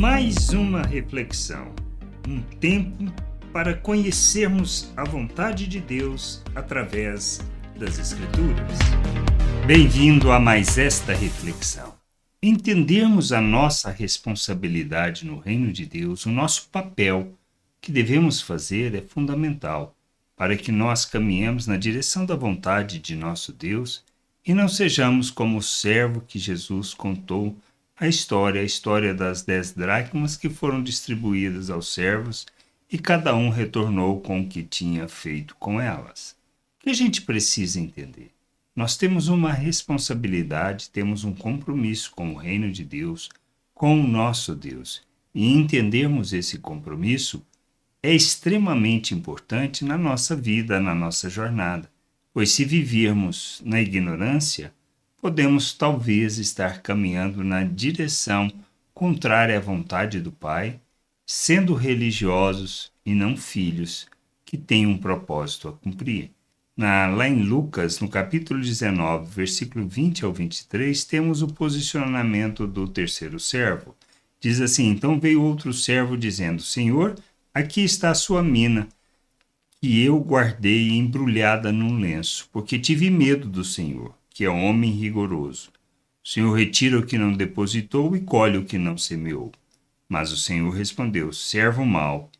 Mais uma reflexão, um tempo para conhecermos a vontade de Deus através das Escrituras. Bem-vindo a mais esta reflexão. Entendermos a nossa responsabilidade no reino de Deus, o nosso papel que devemos fazer é fundamental para que nós caminhemos na direção da vontade de nosso Deus e não sejamos como o servo que Jesus contou a história, a história das dez dracmas que foram distribuídas aos servos e cada um retornou com o que tinha feito com elas. O que a gente precisa entender? Nós temos uma responsabilidade, temos um compromisso com o reino de Deus, com o nosso Deus. E entendermos esse compromisso é extremamente importante na nossa vida, na nossa jornada, pois se vivermos na ignorância, podemos talvez estar caminhando na direção contrária à vontade do Pai, sendo religiosos e não filhos que têm um propósito a cumprir. Na, lá em Lucas, no capítulo 19, versículo 20 ao 23, temos o posicionamento do terceiro servo. Diz assim: Então veio outro servo dizendo: Senhor, aqui está a sua mina, que eu guardei embrulhada num lenço, porque tive medo do Senhor que é homem rigoroso. O Senhor retira o que não depositou e colhe o que não semeou. Mas o Senhor respondeu: Servo mau,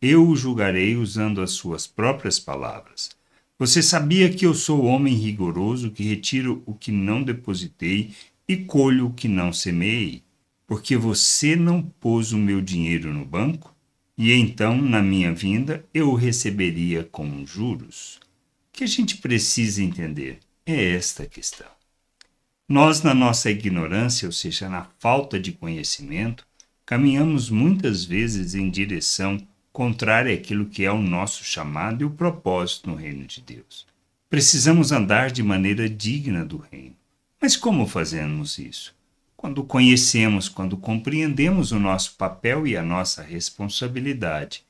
eu o julgarei usando as suas próprias palavras. Você sabia que eu sou homem rigoroso, que retiro o que não depositei e colho o que não semeei? Porque você não pôs o meu dinheiro no banco? E então, na minha vinda, eu o receberia com juros. O que a gente precisa entender? É esta questão. Nós, na nossa ignorância, ou seja, na falta de conhecimento, caminhamos muitas vezes em direção contrária àquilo que é o nosso chamado e o propósito no reino de Deus. Precisamos andar de maneira digna do reino. Mas como fazemos isso? Quando conhecemos, quando compreendemos o nosso papel e a nossa responsabilidade.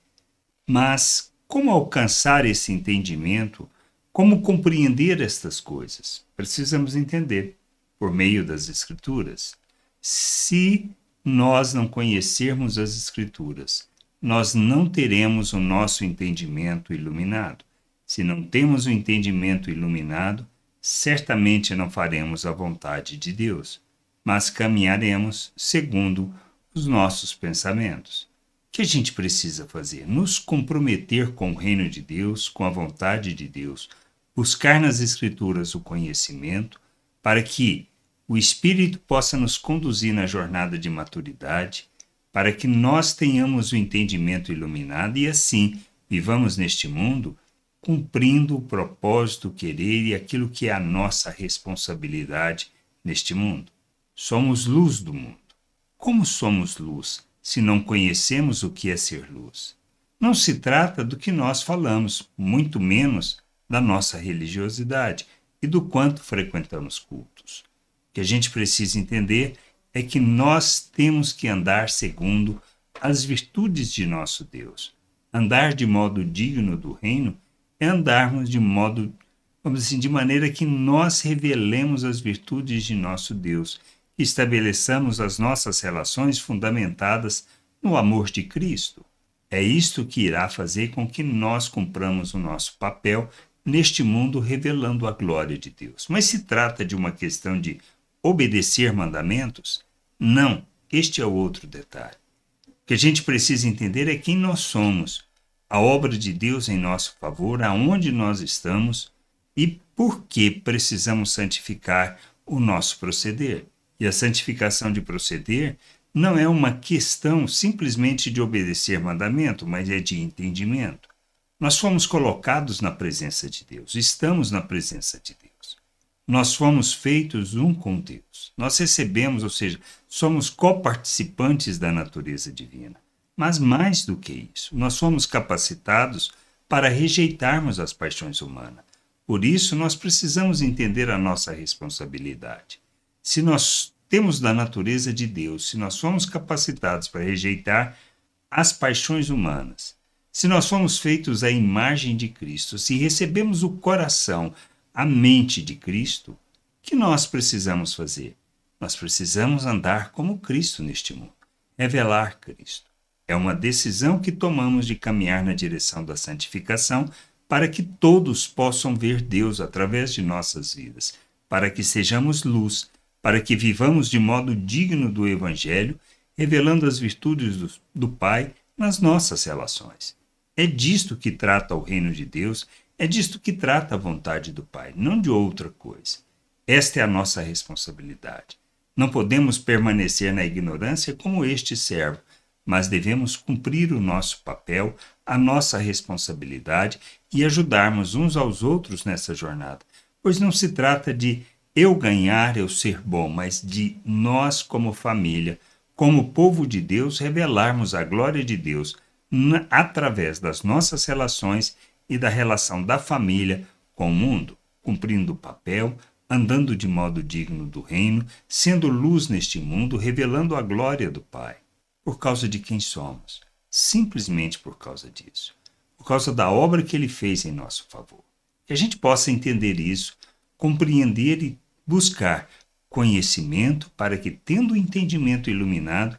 Mas como alcançar esse entendimento como compreender estas coisas? Precisamos entender por meio das Escrituras. Se nós não conhecermos as Escrituras, nós não teremos o nosso entendimento iluminado. Se não temos o entendimento iluminado, certamente não faremos a vontade de Deus, mas caminharemos segundo os nossos pensamentos. O que a gente precisa fazer? Nos comprometer com o reino de Deus, com a vontade de Deus, buscar nas Escrituras o conhecimento, para que o Espírito possa nos conduzir na jornada de maturidade, para que nós tenhamos o entendimento iluminado e assim vivamos neste mundo cumprindo o propósito, o querer e aquilo que é a nossa responsabilidade neste mundo. Somos luz do mundo. Como somos luz se não conhecemos o que é ser luz? Não se trata do que nós falamos, muito menos da nossa religiosidade e do quanto frequentamos cultos. O que a gente precisa entender é que nós temos que andar segundo as virtudes de nosso Deus. Andar de modo digno do reino é andarmos de modo, vamos assim, de maneira que nós revelemos as virtudes de nosso Deus estabeleçamos as nossas relações fundamentadas no amor de Cristo. É isto que irá fazer com que nós cumpramos o nosso papel neste mundo revelando a glória de Deus. Mas se trata de uma questão de obedecer mandamentos? Não, este é o outro detalhe. O que a gente precisa entender é quem nós somos, a obra de Deus em nosso favor, aonde nós estamos e por que precisamos santificar o nosso proceder. E a santificação de proceder não é uma questão simplesmente de obedecer mandamento, mas é de entendimento. Nós fomos colocados na presença de Deus, estamos na presença de Deus. Nós fomos feitos um com Deus. Nós recebemos, ou seja, somos coparticipantes da natureza divina. Mas mais do que isso, nós fomos capacitados para rejeitarmos as paixões humanas. Por isso, nós precisamos entender a nossa responsabilidade. Se nós temos da natureza de Deus, se nós fomos capacitados para rejeitar as paixões humanas, se nós fomos feitos à imagem de Cristo, se recebemos o coração, a mente de Cristo, o que nós precisamos fazer? Nós precisamos andar como Cristo neste mundo. revelar Cristo. É uma decisão que tomamos de caminhar na direção da santificação para que todos possam ver Deus através de nossas vidas, para que sejamos luz, para que vivamos de modo digno do Evangelho, revelando as virtudes do, do Pai nas nossas relações. É disto que trata o reino de Deus, é disto que trata a vontade do Pai, não de outra coisa. Esta é a nossa responsabilidade. Não podemos permanecer na ignorância como este servo, mas devemos cumprir o nosso papel, a nossa responsabilidade e ajudarmos uns aos outros nessa jornada, pois não se trata de eu ganhar, eu ser bom, mas de nós, como família, como povo de Deus, revelarmos a glória de Deus através das nossas relações e da relação da família com o mundo, cumprindo o papel, andando de modo digno do reino, sendo luz neste mundo, revelando a glória do Pai. Por causa de quem somos, simplesmente por causa disso, por causa da obra que ele fez em nosso favor. Que a gente possa entender isso, compreender e buscar conhecimento para que, tendo o entendimento iluminado,